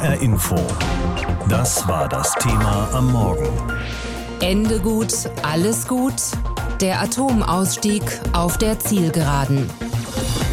HR Info. Das war das Thema am Morgen. Ende gut, alles gut. Der Atomausstieg auf der Zielgeraden.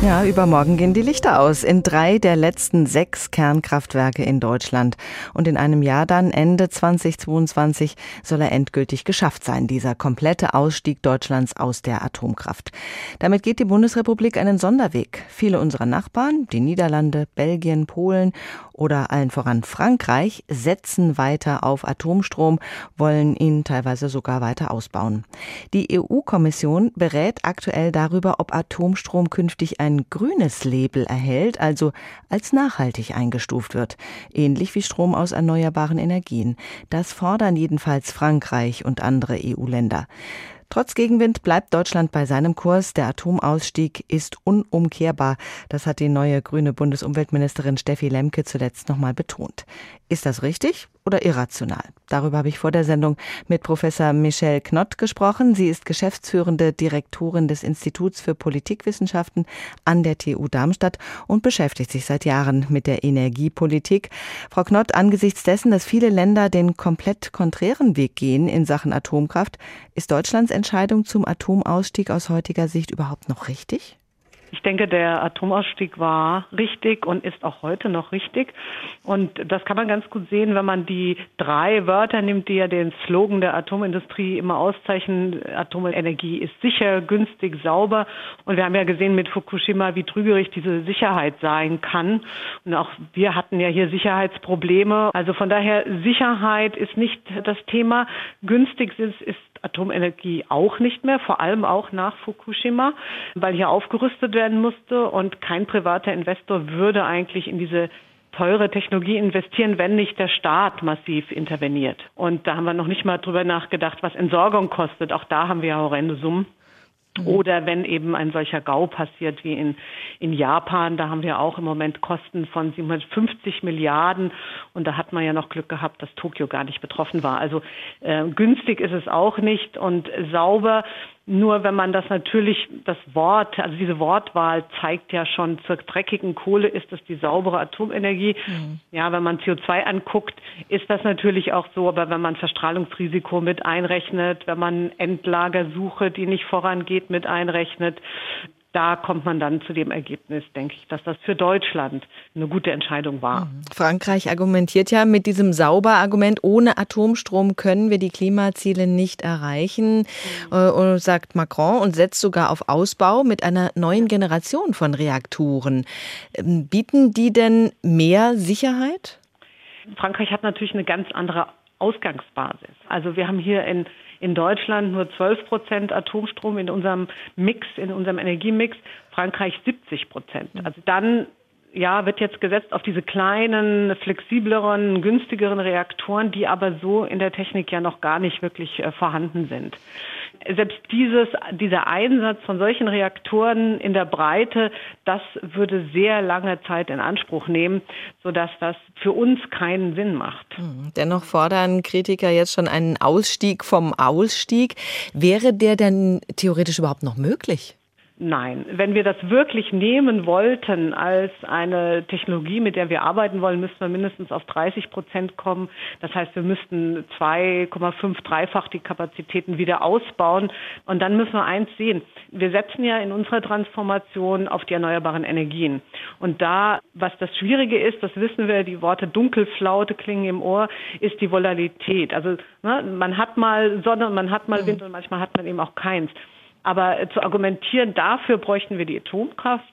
Ja, übermorgen gehen die Lichter aus in drei der letzten sechs Kernkraftwerke in Deutschland. Und in einem Jahr dann, Ende 2022, soll er endgültig geschafft sein, dieser komplette Ausstieg Deutschlands aus der Atomkraft. Damit geht die Bundesrepublik einen Sonderweg. Viele unserer Nachbarn, die Niederlande, Belgien, Polen oder allen voran Frankreich, setzen weiter auf Atomstrom, wollen ihn teilweise sogar weiter ausbauen. Die EU-Kommission berät aktuell darüber, ob Atomstrom künftig ein grünes Label erhält, also als nachhaltig eingestuft wird, ähnlich wie Strom aus erneuerbaren Energien. Das fordern jedenfalls Frankreich und andere EU-Länder. Trotz Gegenwind bleibt Deutschland bei seinem Kurs. Der Atomausstieg ist unumkehrbar. Das hat die neue grüne Bundesumweltministerin Steffi Lemke zuletzt nochmal betont. Ist das richtig oder irrational? Darüber habe ich vor der Sendung mit Professor Michelle Knott gesprochen. Sie ist geschäftsführende Direktorin des Instituts für Politikwissenschaften an der TU Darmstadt und beschäftigt sich seit Jahren mit der Energiepolitik. Frau Knott, angesichts dessen, dass viele Länder den komplett konträren Weg gehen in Sachen Atomkraft, ist Deutschlands Entscheidung zum Atomausstieg aus heutiger Sicht überhaupt noch richtig? Ich denke, der Atomausstieg war richtig und ist auch heute noch richtig. Und das kann man ganz gut sehen, wenn man die drei Wörter nimmt, die ja den Slogan der Atomindustrie immer auszeichnen. Atomenergie ist sicher, günstig, sauber. Und wir haben ja gesehen mit Fukushima, wie trügerig diese Sicherheit sein kann. Und auch wir hatten ja hier Sicherheitsprobleme. Also von daher, Sicherheit ist nicht das Thema. Günstig ist, ist Atomenergie auch nicht mehr, vor allem auch nach Fukushima, weil hier aufgerüstet werden musste und kein privater Investor würde eigentlich in diese teure Technologie investieren, wenn nicht der Staat massiv interveniert. Und da haben wir noch nicht mal drüber nachgedacht, was Entsorgung kostet. Auch da haben wir ja horrende Summen. Mhm. Oder wenn eben ein solcher GAU passiert wie in, in Japan, da haben wir auch im Moment Kosten von 750 Milliarden und da hat man ja noch Glück gehabt, dass Tokio gar nicht betroffen war. Also äh, günstig ist es auch nicht und sauber nur wenn man das natürlich, das Wort, also diese Wortwahl zeigt ja schon, zur dreckigen Kohle ist es die saubere Atomenergie. Mhm. Ja, wenn man CO2 anguckt, ist das natürlich auch so, aber wenn man Verstrahlungsrisiko mit einrechnet, wenn man Endlagersuche, die nicht vorangeht, mit einrechnet, da kommt man dann zu dem Ergebnis, denke ich, dass das für Deutschland eine gute Entscheidung war. Mhm. Frankreich argumentiert ja mit diesem Sauber-Argument, ohne Atomstrom können wir die Klimaziele nicht erreichen, mhm. sagt Macron, und setzt sogar auf Ausbau mit einer neuen Generation von Reaktoren. Ähm, bieten die denn mehr Sicherheit? Frankreich hat natürlich eine ganz andere Ausgangsbasis. Also wir haben hier in in Deutschland nur 12 Prozent Atomstrom in unserem Mix, in unserem Energiemix, Frankreich 70 Prozent. Also dann ja, wird jetzt gesetzt auf diese kleinen, flexibleren, günstigeren Reaktoren, die aber so in der Technik ja noch gar nicht wirklich äh, vorhanden sind. Selbst dieses, dieser Einsatz von solchen Reaktoren in der Breite, das würde sehr lange Zeit in Anspruch nehmen, sodass das für uns keinen Sinn macht. Hm, dennoch fordern Kritiker jetzt schon einen Ausstieg vom Ausstieg. Wäre der denn theoretisch überhaupt noch möglich? Nein, wenn wir das wirklich nehmen wollten als eine Technologie, mit der wir arbeiten wollen, müssten wir mindestens auf 30 Prozent kommen. Das heißt, wir müssten 2,5, dreifach die Kapazitäten wieder ausbauen. Und dann müssen wir eins sehen. Wir setzen ja in unserer Transformation auf die erneuerbaren Energien. Und da, was das Schwierige ist, das wissen wir, die Worte Dunkelflaute klingen im Ohr, ist die Volatilität. Also ne, man hat mal Sonne und man hat mal Wind und manchmal hat man eben auch keins. Aber zu argumentieren, dafür bräuchten wir die Atomkraft,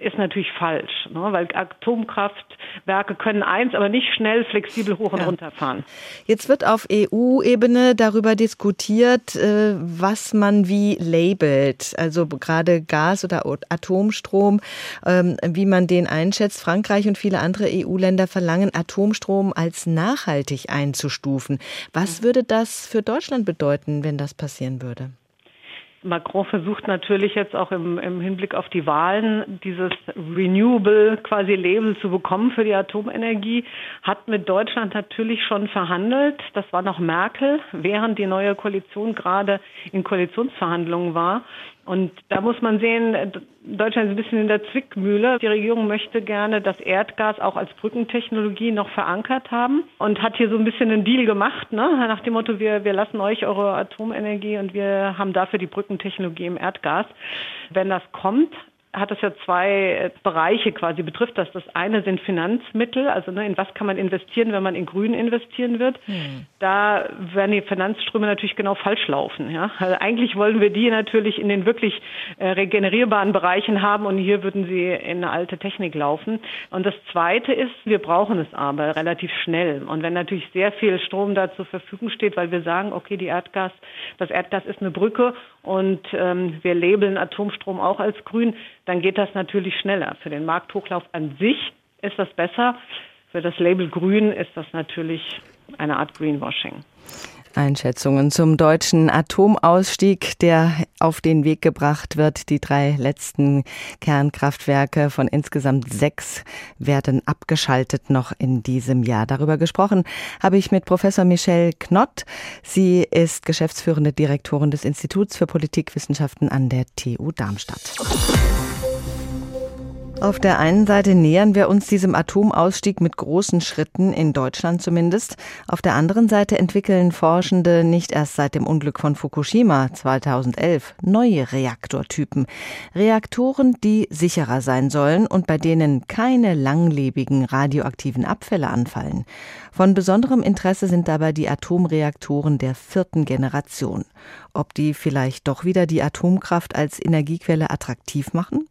ist natürlich falsch, ne? weil Atomkraftwerke können eins, aber nicht schnell flexibel hoch und ja. runter fahren. Jetzt wird auf EU-Ebene darüber diskutiert, äh, was man wie labelt, also gerade Gas oder Atomstrom, ähm, wie man den einschätzt. Frankreich und viele andere EU-Länder verlangen, Atomstrom als nachhaltig einzustufen. Was würde das für Deutschland bedeuten, wenn das passieren würde? Macron versucht natürlich jetzt auch im, im, Hinblick auf die Wahlen dieses Renewable quasi Label zu bekommen für die Atomenergie, hat mit Deutschland natürlich schon verhandelt. Das war noch Merkel, während die neue Koalition gerade in Koalitionsverhandlungen war. Und da muss man sehen, Deutschland ist ein bisschen in der Zwickmühle. Die Regierung möchte gerne das Erdgas auch als Brückentechnologie noch verankert haben und hat hier so ein bisschen einen Deal gemacht, ne? nach dem Motto, wir, wir lassen euch eure Atomenergie und wir haben dafür die Brückentechnologie im Erdgas. Wenn das kommt, hat das ja zwei äh, Bereiche quasi betrifft das. Das eine sind Finanzmittel, also ne, in was kann man investieren, wenn man in Grün investieren wird. Hm. Da werden die Finanzströme natürlich genau falsch laufen. Ja? Also eigentlich wollen wir die natürlich in den wirklich äh, regenerierbaren Bereichen haben und hier würden sie in eine alte Technik laufen. Und das zweite ist, wir brauchen es aber relativ schnell. Und wenn natürlich sehr viel Strom da zur Verfügung steht, weil wir sagen, okay, die Erdgas, das Erdgas ist eine Brücke und ähm, wir labeln Atomstrom auch als grün, dann geht das natürlich schneller. Für den Markthochlauf an sich ist das besser. Für das Label grün ist das natürlich eine Art Greenwashing. Einschätzungen zum deutschen Atomausstieg, der auf den Weg gebracht wird. Die drei letzten Kernkraftwerke von insgesamt sechs werden abgeschaltet noch in diesem Jahr. Darüber gesprochen habe ich mit Professor Michelle Knott. Sie ist geschäftsführende Direktorin des Instituts für Politikwissenschaften an der TU Darmstadt. Auf der einen Seite nähern wir uns diesem Atomausstieg mit großen Schritten, in Deutschland zumindest. Auf der anderen Seite entwickeln Forschende nicht erst seit dem Unglück von Fukushima 2011 neue Reaktortypen. Reaktoren, die sicherer sein sollen und bei denen keine langlebigen radioaktiven Abfälle anfallen. Von besonderem Interesse sind dabei die Atomreaktoren der vierten Generation. Ob die vielleicht doch wieder die Atomkraft als Energiequelle attraktiv machen?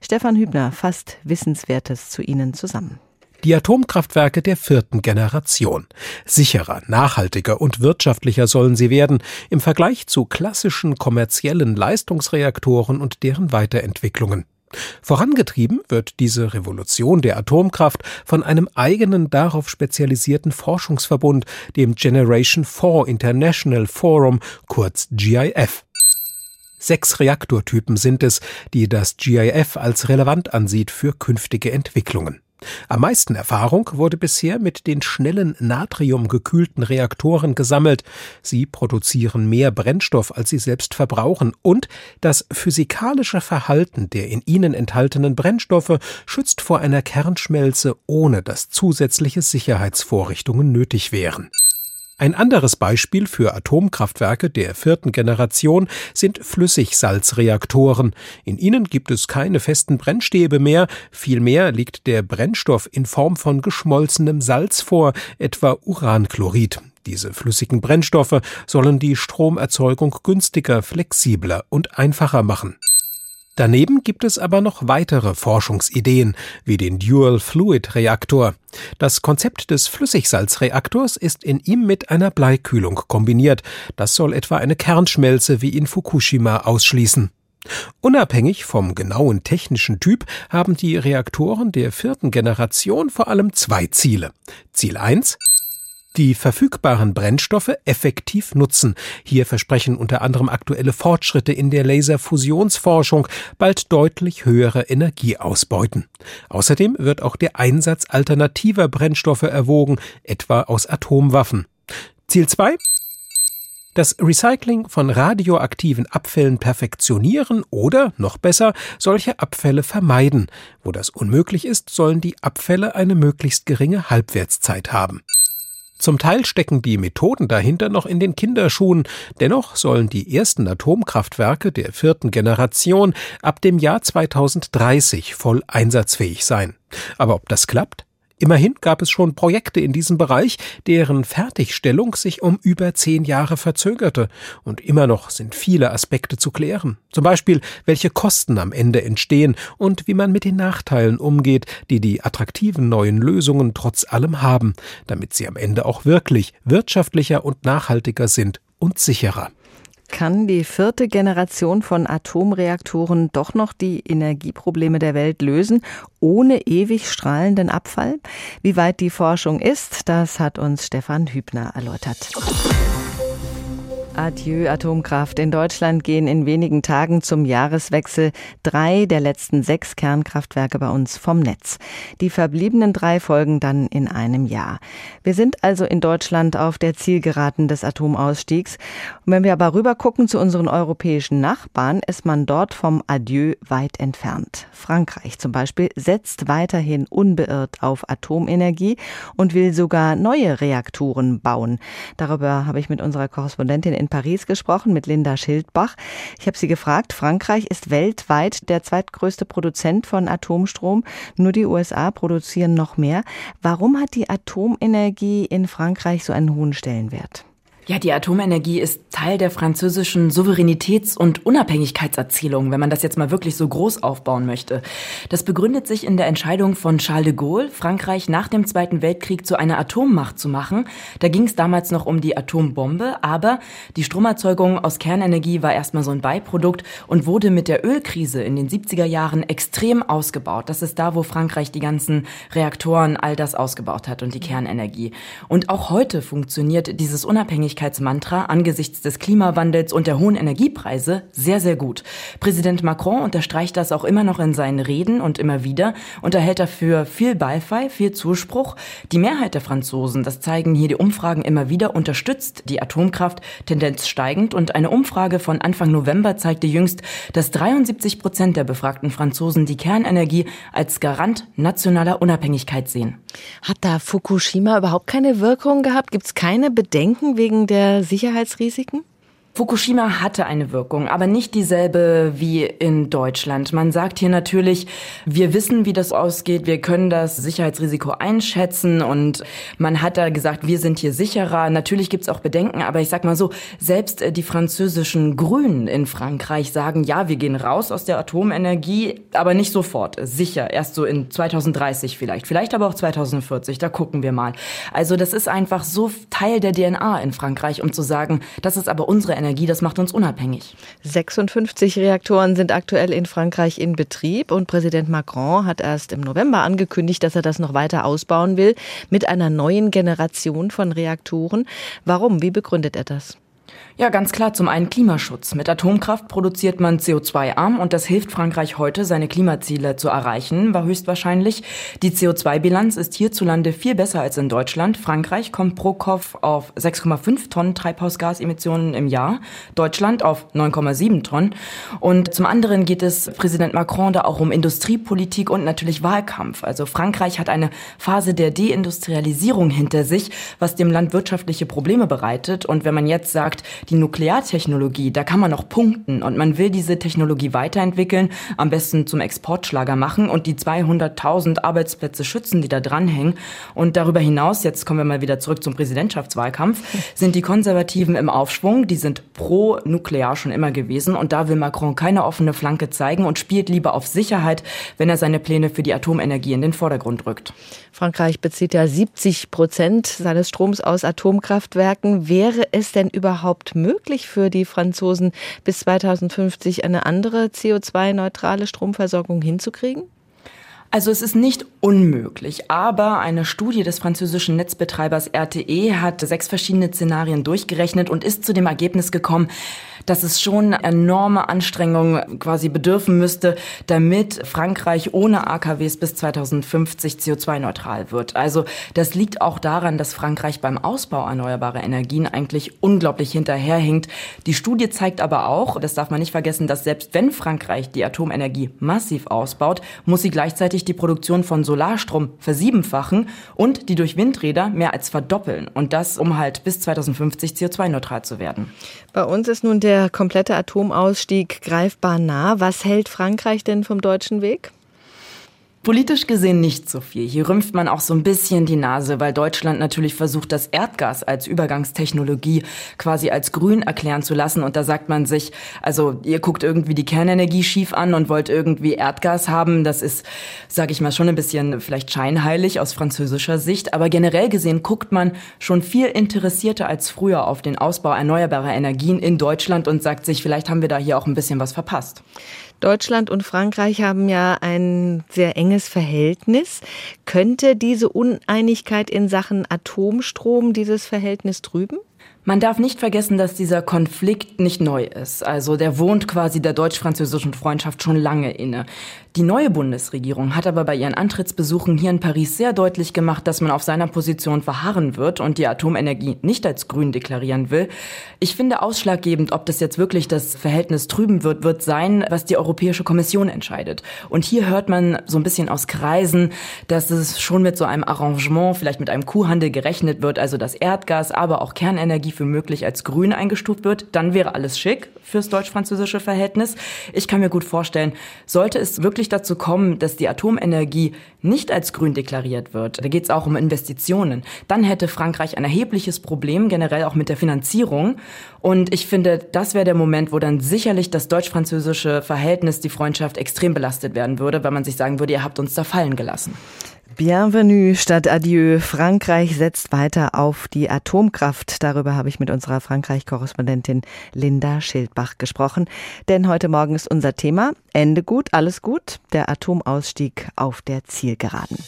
Stefan Hübner fasst Wissenswertes zu ihnen zusammen. Die Atomkraftwerke der vierten Generation. Sicherer, nachhaltiger und wirtschaftlicher sollen sie werden im Vergleich zu klassischen kommerziellen Leistungsreaktoren und deren Weiterentwicklungen. Vorangetrieben wird diese Revolution der Atomkraft von einem eigenen darauf spezialisierten Forschungsverbund, dem Generation 4 International Forum, kurz GIF. Sechs Reaktortypen sind es, die das GIF als relevant ansieht für künftige Entwicklungen. Am meisten Erfahrung wurde bisher mit den schnellen natriumgekühlten Reaktoren gesammelt. Sie produzieren mehr Brennstoff, als sie selbst verbrauchen, und das physikalische Verhalten der in ihnen enthaltenen Brennstoffe schützt vor einer Kernschmelze, ohne dass zusätzliche Sicherheitsvorrichtungen nötig wären. Ein anderes Beispiel für Atomkraftwerke der vierten Generation sind Flüssigsalzreaktoren. In ihnen gibt es keine festen Brennstäbe mehr, vielmehr liegt der Brennstoff in Form von geschmolzenem Salz vor, etwa Uranchlorid. Diese flüssigen Brennstoffe sollen die Stromerzeugung günstiger, flexibler und einfacher machen. Daneben gibt es aber noch weitere Forschungsideen, wie den Dual Fluid Reaktor. Das Konzept des Flüssigsalzreaktors ist in ihm mit einer Bleikühlung kombiniert. Das soll etwa eine Kernschmelze wie in Fukushima ausschließen. Unabhängig vom genauen technischen Typ haben die Reaktoren der vierten Generation vor allem zwei Ziele. Ziel 1 die verfügbaren Brennstoffe effektiv nutzen. Hier versprechen unter anderem aktuelle Fortschritte in der Laserfusionsforschung bald deutlich höhere Energieausbeuten. Außerdem wird auch der Einsatz alternativer Brennstoffe erwogen, etwa aus Atomwaffen. Ziel 2 das Recycling von radioaktiven Abfällen perfektionieren oder, noch besser, solche Abfälle vermeiden. Wo das unmöglich ist, sollen die Abfälle eine möglichst geringe Halbwertszeit haben. Zum Teil stecken die Methoden dahinter noch in den Kinderschuhen, dennoch sollen die ersten Atomkraftwerke der vierten Generation ab dem Jahr 2030 voll einsatzfähig sein. Aber ob das klappt? Immerhin gab es schon Projekte in diesem Bereich, deren Fertigstellung sich um über zehn Jahre verzögerte. Und immer noch sind viele Aspekte zu klären. Zum Beispiel, welche Kosten am Ende entstehen und wie man mit den Nachteilen umgeht, die die attraktiven neuen Lösungen trotz allem haben, damit sie am Ende auch wirklich wirtschaftlicher und nachhaltiger sind und sicherer. Kann die vierte Generation von Atomreaktoren doch noch die Energieprobleme der Welt lösen, ohne ewig strahlenden Abfall? Wie weit die Forschung ist, das hat uns Stefan Hübner erläutert. Adieu Atomkraft. In Deutschland gehen in wenigen Tagen zum Jahreswechsel drei der letzten sechs Kernkraftwerke bei uns vom Netz. Die verbliebenen drei folgen dann in einem Jahr. Wir sind also in Deutschland auf der Zielgeraden des Atomausstiegs. Und wenn wir aber rüber gucken zu unseren europäischen Nachbarn, ist man dort vom Adieu weit entfernt. Frankreich zum Beispiel setzt weiterhin unbeirrt auf Atomenergie und will sogar neue Reaktoren bauen. Darüber habe ich mit unserer Korrespondentin in in Paris gesprochen mit Linda Schildbach. Ich habe sie gefragt, Frankreich ist weltweit der zweitgrößte Produzent von Atomstrom. Nur die USA produzieren noch mehr. Warum hat die Atomenergie in Frankreich so einen hohen Stellenwert? Ja, die Atomenergie ist Teil der französischen Souveränitäts- und Unabhängigkeitserzählung, wenn man das jetzt mal wirklich so groß aufbauen möchte. Das begründet sich in der Entscheidung von Charles de Gaulle, Frankreich nach dem Zweiten Weltkrieg zu einer Atommacht zu machen. Da ging es damals noch um die Atombombe, aber die Stromerzeugung aus Kernenergie war erstmal so ein Beiprodukt und wurde mit der Ölkrise in den 70er Jahren extrem ausgebaut. Das ist da, wo Frankreich die ganzen Reaktoren, all das ausgebaut hat und die Kernenergie. Und auch heute funktioniert dieses Unabhängigkeits Unabhängigkeitsmantra angesichts des Klimawandels und der hohen Energiepreise sehr, sehr gut. Präsident Macron unterstreicht das auch immer noch in seinen Reden und immer wieder und erhält dafür viel Beifall, viel Zuspruch. Die Mehrheit der Franzosen, das zeigen hier die Umfragen immer wieder, unterstützt die Atomkraft, Tendenz steigend und eine Umfrage von Anfang November zeigte jüngst, dass 73 Prozent der befragten Franzosen die Kernenergie als Garant nationaler Unabhängigkeit sehen. Hat da Fukushima überhaupt keine Wirkung gehabt? Gibt es keine Bedenken wegen der Sicherheitsrisiken? Fukushima hatte eine Wirkung, aber nicht dieselbe wie in Deutschland. Man sagt hier natürlich, wir wissen, wie das ausgeht, wir können das Sicherheitsrisiko einschätzen und man hat da gesagt, wir sind hier sicherer. Natürlich gibt's auch Bedenken, aber ich sag mal so, selbst äh, die französischen Grünen in Frankreich sagen, ja, wir gehen raus aus der Atomenergie, aber nicht sofort, sicher, erst so in 2030 vielleicht, vielleicht aber auch 2040, da gucken wir mal. Also das ist einfach so Teil der DNA in Frankreich, um zu sagen, das ist aber unsere Energie, das macht uns unabhängig. 56 Reaktoren sind aktuell in Frankreich in Betrieb und Präsident Macron hat erst im November angekündigt, dass er das noch weiter ausbauen will mit einer neuen Generation von Reaktoren. Warum? Wie begründet er das? Ja, ganz klar. Zum einen Klimaschutz. Mit Atomkraft produziert man CO2-arm und das hilft Frankreich heute, seine Klimaziele zu erreichen, war höchstwahrscheinlich. Die CO2-Bilanz ist hierzulande viel besser als in Deutschland. Frankreich kommt pro Kopf auf 6,5 Tonnen Treibhausgasemissionen im Jahr, Deutschland auf 9,7 Tonnen. Und zum anderen geht es Präsident Macron da auch um Industriepolitik und natürlich Wahlkampf. Also Frankreich hat eine Phase der Deindustrialisierung hinter sich, was dem Land wirtschaftliche Probleme bereitet. Und wenn man jetzt sagt, die Nukleartechnologie, da kann man noch punkten und man will diese Technologie weiterentwickeln, am besten zum Exportschlager machen und die 200.000 Arbeitsplätze schützen, die da dranhängen. Und darüber hinaus, jetzt kommen wir mal wieder zurück zum Präsidentschaftswahlkampf, sind die Konservativen im Aufschwung, die sind pro Nuklear schon immer gewesen und da will Macron keine offene Flanke zeigen und spielt lieber auf Sicherheit, wenn er seine Pläne für die Atomenergie in den Vordergrund rückt. Frankreich bezieht ja 70 Prozent seines Stroms aus Atomkraftwerken. Wäre es denn überhaupt möglich für die Franzosen bis 2050 eine andere CO2-neutrale Stromversorgung hinzukriegen? Also es ist nicht unmöglich, aber eine Studie des französischen Netzbetreibers RTE hat sechs verschiedene Szenarien durchgerechnet und ist zu dem Ergebnis gekommen, dass es schon enorme Anstrengungen quasi bedürfen müsste, damit Frankreich ohne AKWs bis 2050 CO2-neutral wird. Also das liegt auch daran, dass Frankreich beim Ausbau erneuerbarer Energien eigentlich unglaublich hinterherhinkt. Die Studie zeigt aber auch, das darf man nicht vergessen, dass selbst wenn Frankreich die Atomenergie massiv ausbaut, muss sie gleichzeitig die Produktion von Solarstrom versiebenfachen und die durch Windräder mehr als verdoppeln. Und das, um halt bis 2050 CO2-neutral zu werden. Bei uns ist nun der komplette Atomausstieg greifbar nah. Was hält Frankreich denn vom deutschen Weg? Politisch gesehen nicht so viel. Hier rümpft man auch so ein bisschen die Nase, weil Deutschland natürlich versucht, das Erdgas als Übergangstechnologie quasi als grün erklären zu lassen. Und da sagt man sich, also ihr guckt irgendwie die Kernenergie schief an und wollt irgendwie Erdgas haben. Das ist, sage ich mal, schon ein bisschen vielleicht scheinheilig aus französischer Sicht. Aber generell gesehen guckt man schon viel interessierter als früher auf den Ausbau erneuerbarer Energien in Deutschland und sagt sich, vielleicht haben wir da hier auch ein bisschen was verpasst. Deutschland und Frankreich haben ja ein sehr enges Verhältnis. Könnte diese Uneinigkeit in Sachen Atomstrom dieses Verhältnis trüben? Man darf nicht vergessen, dass dieser Konflikt nicht neu ist. Also der wohnt quasi der deutsch-französischen Freundschaft schon lange inne. Die neue Bundesregierung hat aber bei ihren Antrittsbesuchen hier in Paris sehr deutlich gemacht, dass man auf seiner Position verharren wird und die Atomenergie nicht als grün deklarieren will. Ich finde ausschlaggebend, ob das jetzt wirklich das Verhältnis trüben wird, wird sein, was die Europäische Kommission entscheidet. Und hier hört man so ein bisschen aus Kreisen, dass es schon mit so einem Arrangement, vielleicht mit einem Kuhhandel gerechnet wird, also dass Erdgas, aber auch Kernenergie für möglich als grün eingestuft wird. Dann wäre alles schick fürs deutsch-französische Verhältnis. Ich kann mir gut vorstellen, sollte es wirklich wirklich dazu kommen, dass die Atomenergie nicht als grün deklariert wird, da geht es auch um Investitionen, dann hätte Frankreich ein erhebliches Problem, generell auch mit der Finanzierung. Und ich finde, das wäre der Moment, wo dann sicherlich das deutsch-französische Verhältnis, die Freundschaft extrem belastet werden würde, weil man sich sagen würde, ihr habt uns da fallen gelassen. Bienvenue statt Adieu. Frankreich setzt weiter auf die Atomkraft. Darüber habe ich mit unserer Frankreich-Korrespondentin Linda Schildbach gesprochen. Denn heute Morgen ist unser Thema Ende gut, alles gut, der Atomausstieg auf der Zielgeraden.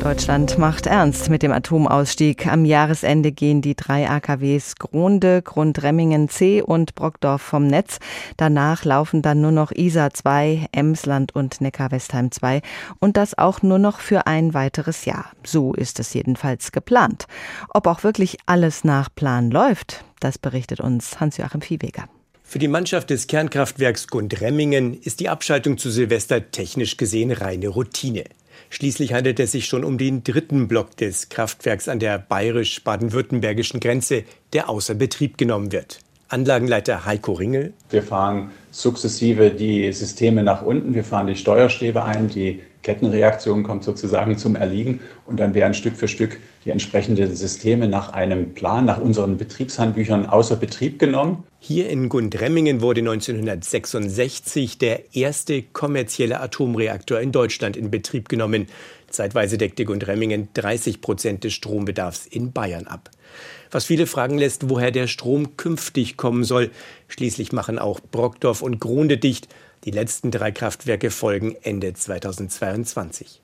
Deutschland macht ernst mit dem Atomausstieg. Am Jahresende gehen die drei AKWs Gronde, Grundremmingen C und Brockdorf vom Netz. Danach laufen dann nur noch Isar 2, Emsland und Neckar-Westheim 2 und das auch nur noch für ein weiteres Jahr. So ist es jedenfalls geplant. Ob auch wirklich alles nach Plan läuft, das berichtet uns Hans-Joachim Viehweger. Für die Mannschaft des Kernkraftwerks Gundremmingen ist die Abschaltung zu Silvester technisch gesehen reine Routine. Schließlich handelt es sich schon um den dritten Block des Kraftwerks an der bayerisch-baden-württembergischen Grenze, der außer Betrieb genommen wird. Anlagenleiter Heiko Ringel. Wir fahren sukzessive die Systeme nach unten. Wir fahren die Steuerstäbe ein. Die Kettenreaktion kommt sozusagen zum Erliegen. Und dann werden Stück für Stück die entsprechenden Systeme nach einem Plan, nach unseren Betriebshandbüchern außer Betrieb genommen. Hier in Gundremmingen wurde 1966 der erste kommerzielle Atomreaktor in Deutschland in Betrieb genommen. Zeitweise deckte Gundremmingen 30 Prozent des Strombedarfs in Bayern ab was viele fragen lässt, woher der Strom künftig kommen soll. Schließlich machen auch Brockdorf und Grunde dicht. Die letzten drei Kraftwerke folgen Ende 2022.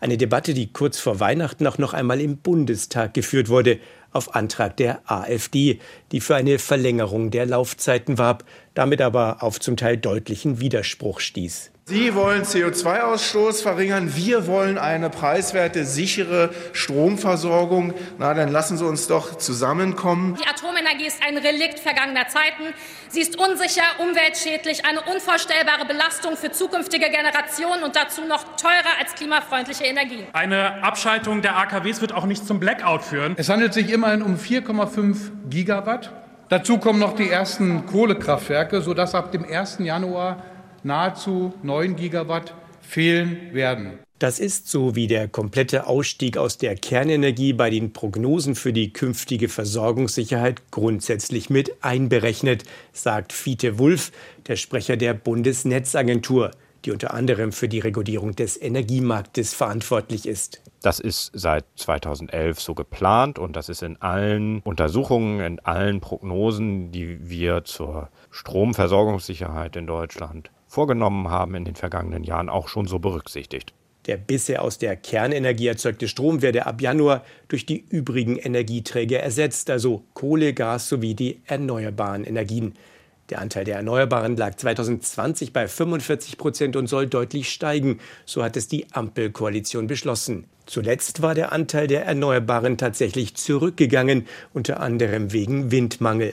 Eine Debatte, die kurz vor Weihnachten auch noch einmal im Bundestag geführt wurde, auf Antrag der AfD, die für eine Verlängerung der Laufzeiten warb, damit aber auf zum Teil deutlichen Widerspruch stieß. Sie wollen CO2-Ausstoß verringern. Wir wollen eine preiswerte, sichere Stromversorgung. Na, dann lassen Sie uns doch zusammenkommen. Die Atomenergie ist ein Relikt vergangener Zeiten. Sie ist unsicher, umweltschädlich, eine unvorstellbare Belastung für zukünftige Generationen und dazu noch teurer als klimafreundliche Energie. Eine Abschaltung der AKWs wird auch nicht zum Blackout führen. Es handelt sich immerhin um 4,5 Gigawatt. Dazu kommen noch die ersten Kohlekraftwerke, sodass ab dem 1. Januar nahezu 9 Gigawatt fehlen werden. Das ist so wie der komplette Ausstieg aus der Kernenergie bei den Prognosen für die künftige Versorgungssicherheit grundsätzlich mit einberechnet, sagt Fiete Wulff, der Sprecher der Bundesnetzagentur, die unter anderem für die Regulierung des Energiemarktes verantwortlich ist. Das ist seit 2011 so geplant und das ist in allen Untersuchungen, in allen Prognosen, die wir zur Stromversorgungssicherheit in Deutschland vorgenommen haben in den vergangenen Jahren, auch schon so berücksichtigt. Der bisher aus der Kernenergie erzeugte Strom werde ab Januar durch die übrigen Energieträger ersetzt, also Kohle, Gas sowie die erneuerbaren Energien. Der Anteil der Erneuerbaren lag 2020 bei 45 Prozent und soll deutlich steigen, so hat es die Ampelkoalition beschlossen. Zuletzt war der Anteil der Erneuerbaren tatsächlich zurückgegangen, unter anderem wegen Windmangel.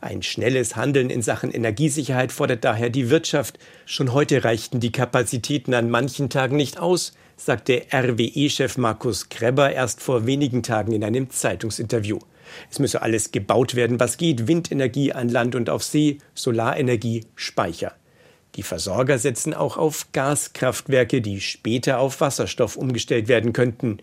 Ein schnelles Handeln in Sachen Energiesicherheit fordert daher die Wirtschaft. Schon heute reichten die Kapazitäten an manchen Tagen nicht aus, sagte RWE-Chef Markus Kreber erst vor wenigen Tagen in einem Zeitungsinterview. Es müsse alles gebaut werden, was geht. Windenergie an Land und auf See, Solarenergie, Speicher. Die Versorger setzen auch auf Gaskraftwerke, die später auf Wasserstoff umgestellt werden könnten.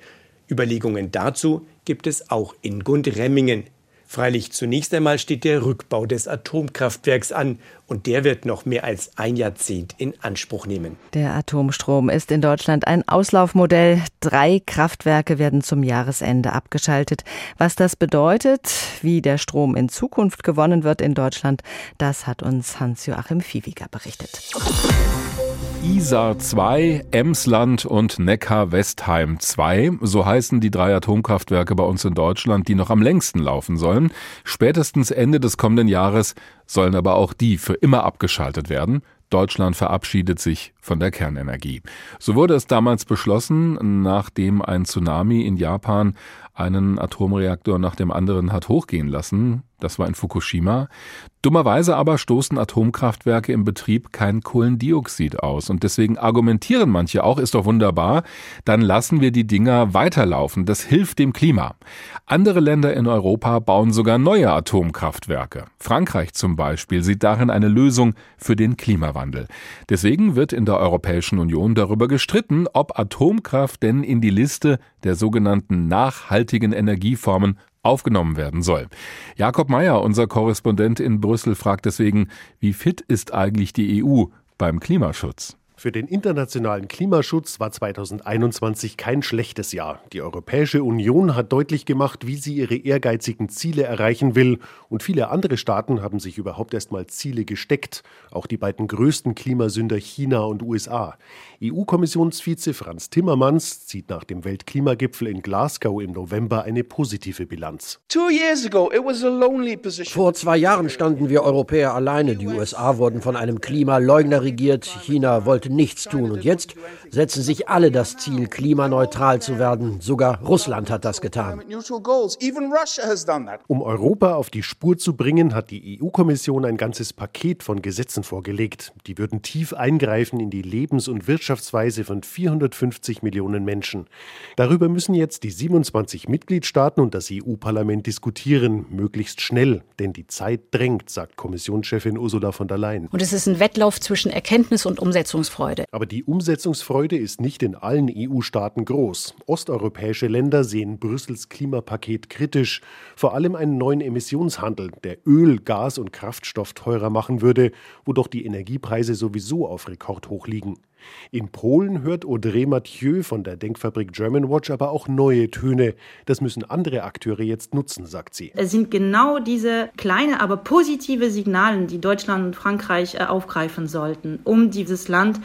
Überlegungen dazu gibt es auch in Gundremmingen. Freilich zunächst einmal steht der Rückbau des Atomkraftwerks an und der wird noch mehr als ein Jahrzehnt in Anspruch nehmen. Der Atomstrom ist in Deutschland ein Auslaufmodell. Drei Kraftwerke werden zum Jahresende abgeschaltet. Was das bedeutet, wie der Strom in Zukunft gewonnen wird in Deutschland, das hat uns Hans-Joachim Viehwiger berichtet. Isar 2, Emsland und Neckar-Westheim 2. So heißen die drei Atomkraftwerke bei uns in Deutschland, die noch am längsten laufen sollen. Spätestens Ende des kommenden Jahres sollen aber auch die für immer abgeschaltet werden. Deutschland verabschiedet sich von der Kernenergie. So wurde es damals beschlossen, nachdem ein Tsunami in Japan einen Atomreaktor nach dem anderen hat hochgehen lassen. Das war in Fukushima. Dummerweise aber stoßen Atomkraftwerke im Betrieb kein Kohlendioxid aus. Und deswegen argumentieren manche auch, ist doch wunderbar, dann lassen wir die Dinger weiterlaufen. Das hilft dem Klima. Andere Länder in Europa bauen sogar neue Atomkraftwerke. Frankreich zum Beispiel sieht darin eine Lösung für den Klimawandel. Deswegen wird in der Europäischen Union darüber gestritten, ob Atomkraft denn in die Liste der sogenannten nachhaltigen Energieformen aufgenommen werden soll. Jakob Mayer, unser Korrespondent in Brüssel, fragt deswegen, wie fit ist eigentlich die EU beim Klimaschutz? Für den internationalen Klimaschutz war 2021 kein schlechtes Jahr. Die Europäische Union hat deutlich gemacht, wie sie ihre ehrgeizigen Ziele erreichen will. Und viele andere Staaten haben sich überhaupt erst mal Ziele gesteckt. Auch die beiden größten Klimasünder China und USA. EU-Kommissionsvize Franz Timmermans zieht nach dem Weltklimagipfel in Glasgow im November eine positive Bilanz. Vor zwei Jahren standen wir Europäer alleine. Die USA wurden von einem Klimaleugner regiert. China wollte nichts tun. Und jetzt setzen sich alle das Ziel, klimaneutral zu werden. Sogar Russland hat das getan. Um Europa auf die Spur zu bringen, hat die EU-Kommission ein ganzes Paket von Gesetzen vorgelegt. Die würden tief eingreifen in die Lebens- und Wirtschaftsweise von 450 Millionen Menschen. Darüber müssen jetzt die 27 Mitgliedstaaten und das EU-Parlament diskutieren, möglichst schnell, denn die Zeit drängt, sagt Kommissionschefin Ursula von der Leyen. Und es ist ein Wettlauf zwischen Erkenntnis und Umsetzungsfreude. Umsetzungsfreude. Aber die Umsetzungsfreude ist nicht in allen EU-Staaten groß. Osteuropäische Länder sehen Brüssels Klimapaket kritisch. Vor allem einen neuen Emissionshandel, der Öl, Gas und Kraftstoff teurer machen würde, wo doch die Energiepreise sowieso auf Rekordhoch liegen. In Polen hört Audrey Mathieu von der Denkfabrik Germanwatch aber auch neue Töne. Das müssen andere Akteure jetzt nutzen, sagt sie. Es sind genau diese kleine, aber positive Signale, die Deutschland und Frankreich äh, aufgreifen sollten, um dieses Land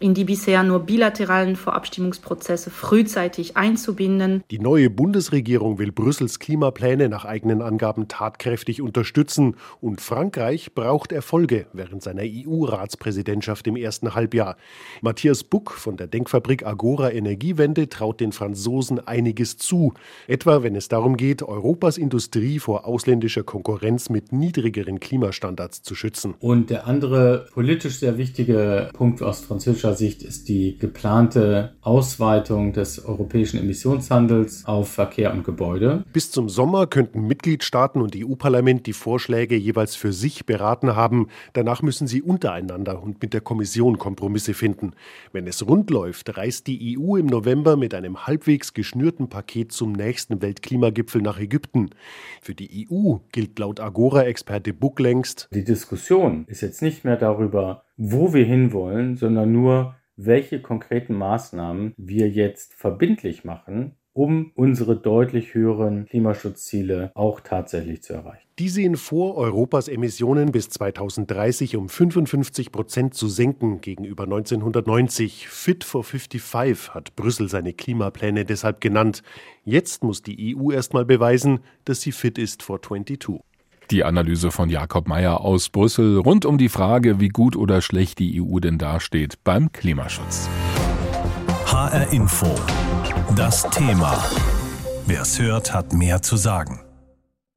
in die bisher nur bilateralen Vorabstimmungsprozesse frühzeitig einzubinden. Die neue Bundesregierung will Brüssels Klimapläne nach eigenen Angaben tatkräftig unterstützen und Frankreich braucht Erfolge während seiner EU-Ratspräsidentschaft im ersten Halbjahr. Matthias Buck von der Denkfabrik Agora Energiewende traut den Franzosen einiges zu, etwa wenn es darum geht, Europas Industrie vor ausländischer Konkurrenz mit niedrigeren Klimastandards zu schützen. Und der andere politisch sehr wichtige Punkt aus französischer politischer Sicht ist die geplante Ausweitung des europäischen Emissionshandels auf Verkehr und Gebäude. Bis zum Sommer könnten Mitgliedstaaten und EU-Parlament die Vorschläge jeweils für sich beraten haben. Danach müssen sie untereinander und mit der Kommission Kompromisse finden. Wenn es rund läuft, reist die EU im November mit einem halbwegs geschnürten Paket zum nächsten Weltklimagipfel nach Ägypten. Für die EU gilt laut Agora-Experte Buck längst. Die Diskussion ist jetzt nicht mehr darüber, wo wir hinwollen, sondern nur, welche konkreten Maßnahmen wir jetzt verbindlich machen, um unsere deutlich höheren Klimaschutzziele auch tatsächlich zu erreichen. Die sehen vor, Europas Emissionen bis 2030 um 55 Prozent zu senken gegenüber 1990. Fit for 55 hat Brüssel seine Klimapläne deshalb genannt. Jetzt muss die EU erstmal beweisen, dass sie fit ist for 22. Die Analyse von Jakob Mayer aus Brüssel rund um die Frage, wie gut oder schlecht die EU denn dasteht beim Klimaschutz. HR Info. Das Thema. Wer es hört, hat mehr zu sagen.